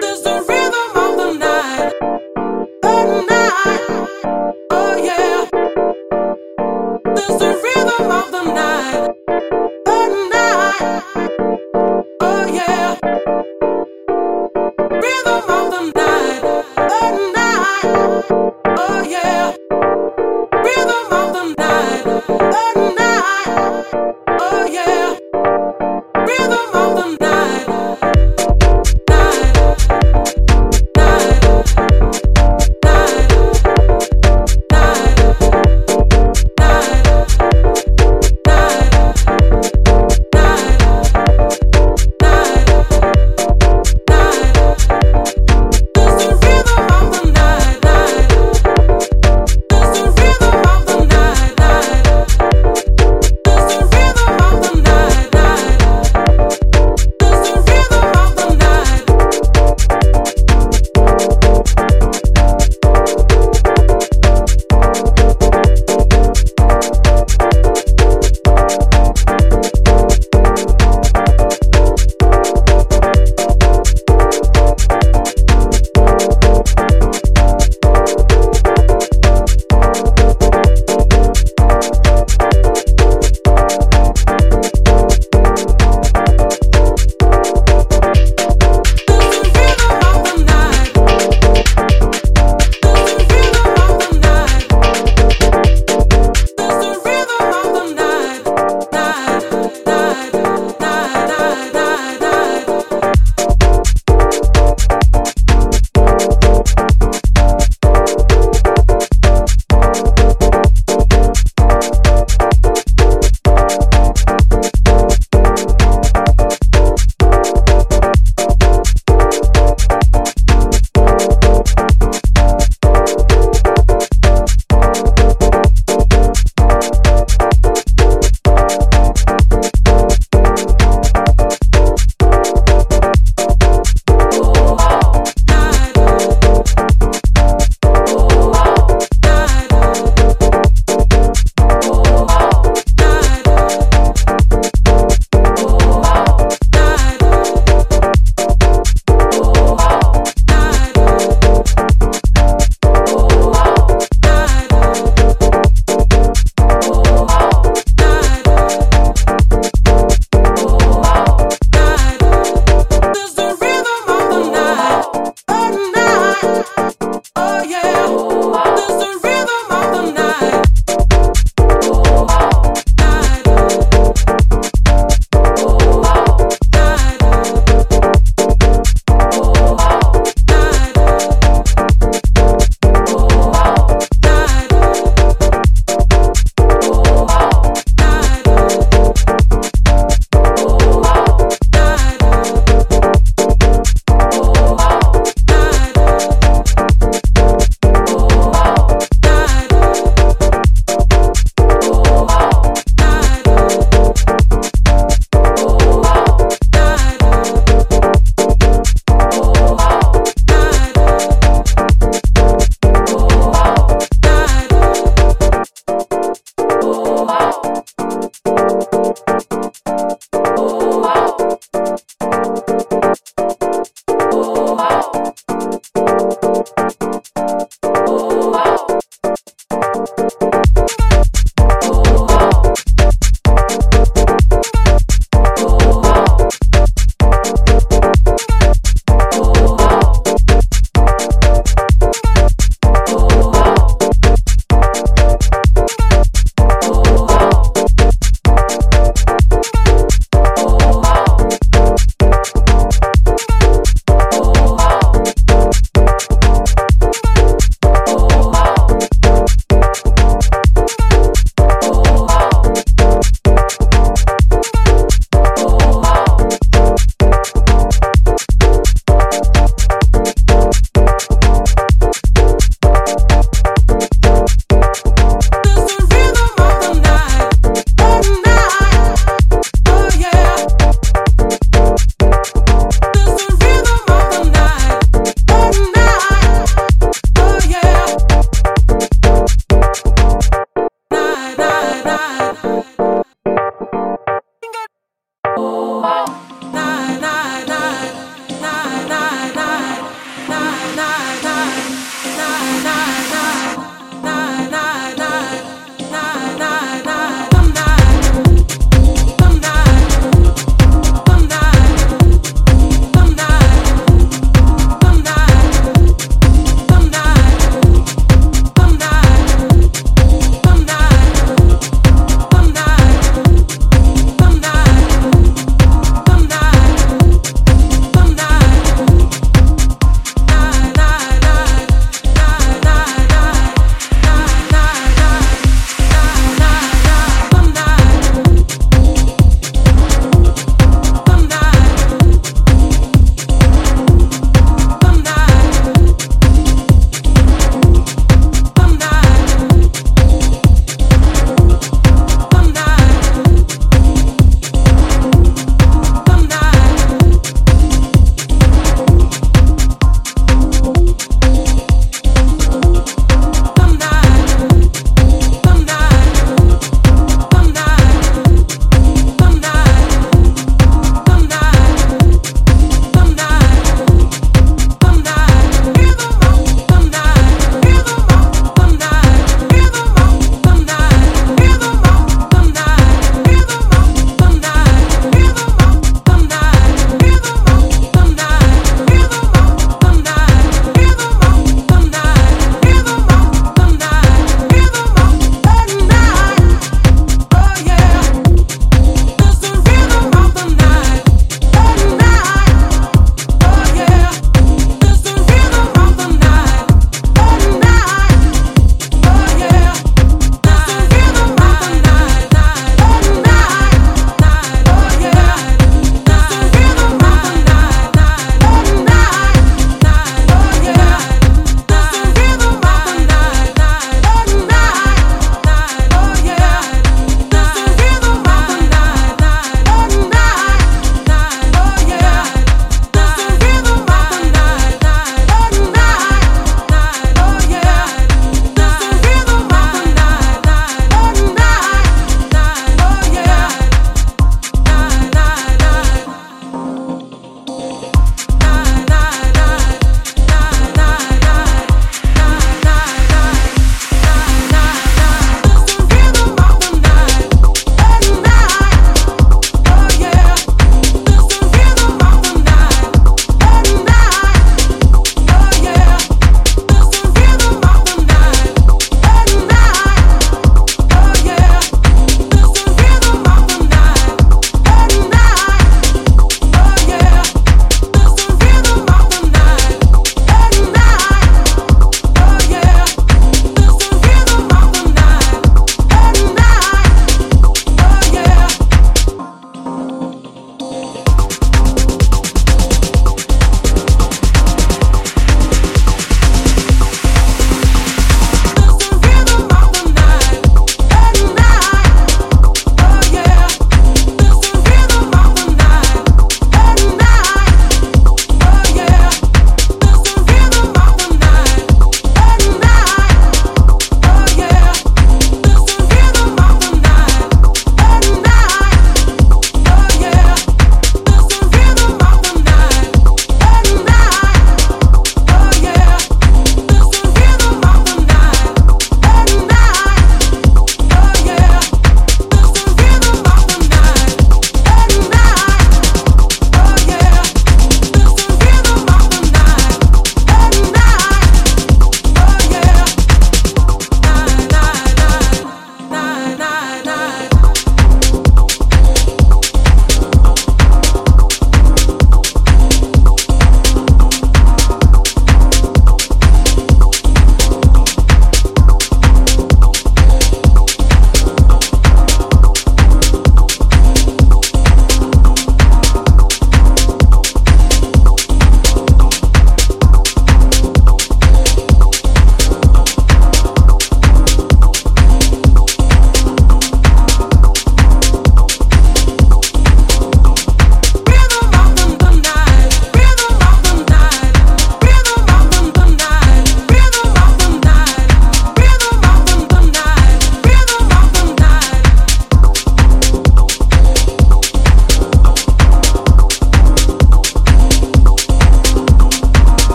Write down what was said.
There's the rhythm of the night.